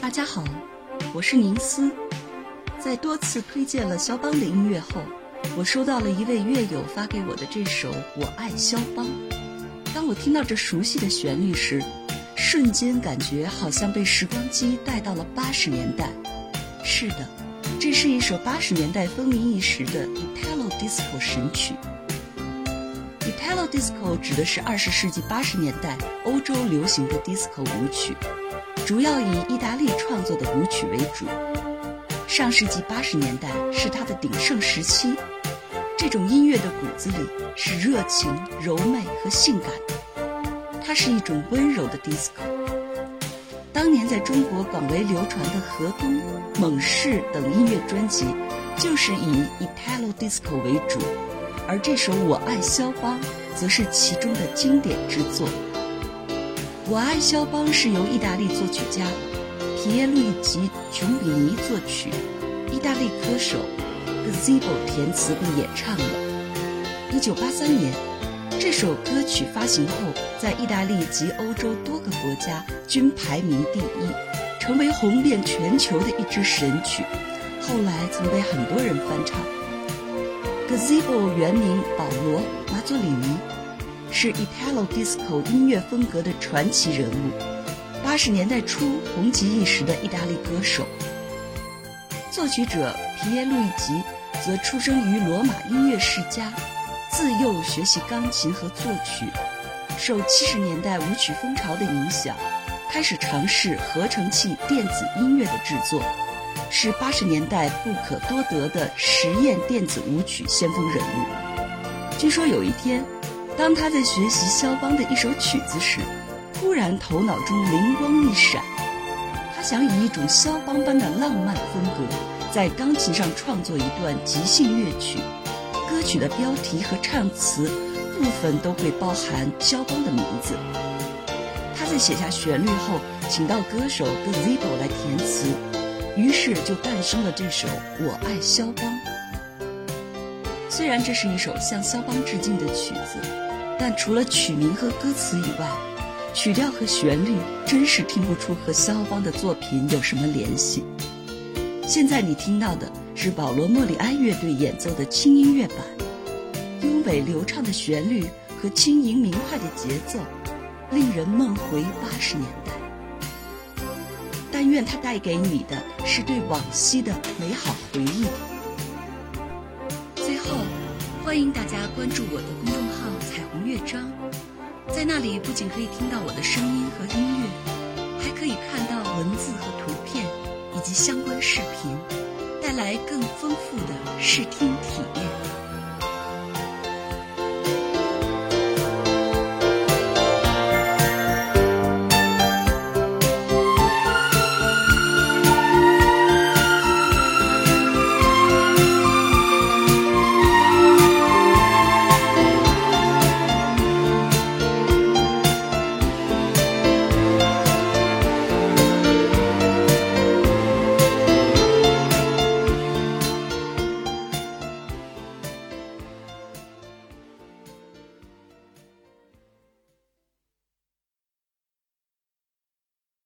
大家好，我是宁思。在多次推荐了肖邦的音乐后，我收到了一位乐友发给我的这首《我爱肖邦》。当我听到这熟悉的旋律时，瞬间感觉好像被时光机带到了八十年代。是的，这是一首八十年代风靡一时的 Italo Disco 神曲。Italo Disco 指的是二十世纪八十年代欧洲流行的 disco 舞曲，主要以意大利创作的舞曲为主。上世纪八十年代是它的鼎盛时期，这种音乐的骨子里是热情、柔美和性感，它是一种温柔的 disco。当年在中国广为流传的《河东》《猛士》等音乐专辑，就是以 Italo Disco 为主。而这首《我爱肖邦》则是其中的经典之作。《我爱肖邦》是由意大利作曲家皮耶路易吉·琼比尼作曲，意大利歌手 Gazebo 填词并演唱的。1983年，这首歌曲发行后，在意大利及欧洲多个国家均排名第一，成为红遍全球的一支神曲。后来曾被很多人翻唱。Gazebo 原名保罗·马佐里尼，是 Italo Disco 音乐风格的传奇人物，八十年代初红极一时的意大利歌手。作曲者皮耶路易吉则出生于罗马音乐世家，自幼学习钢琴和作曲，受七十年代舞曲风潮的影响，开始尝试合成器电子音乐的制作。是八十年代不可多得的实验电子舞曲先锋人物。据说有一天，当他在学习肖邦的一首曲子时，突然头脑中灵光一闪，他想以一种肖邦般的浪漫风格，在钢琴上创作一段即兴乐曲。歌曲的标题和唱词部分都会包含肖邦的名字。他在写下旋律后，请到歌手 Gazebo 来填词。于是就诞生了这首《我爱肖邦》。虽然这是一首向肖邦致敬的曲子，但除了曲名和歌词以外，曲调和旋律真是听不出和肖邦的作品有什么联系。现在你听到的是保罗·莫里安乐队演奏的轻音乐版，优美流畅的旋律和轻盈明快的节奏，令人梦回八十年代。但愿它带给你的是对往昔的美好回忆。欢迎大家关注我的公众号“彩虹乐章”，在那里不仅可以听到我的声音和音乐，还可以看到文字和图片以及相关视频，带来更丰富的视听体验。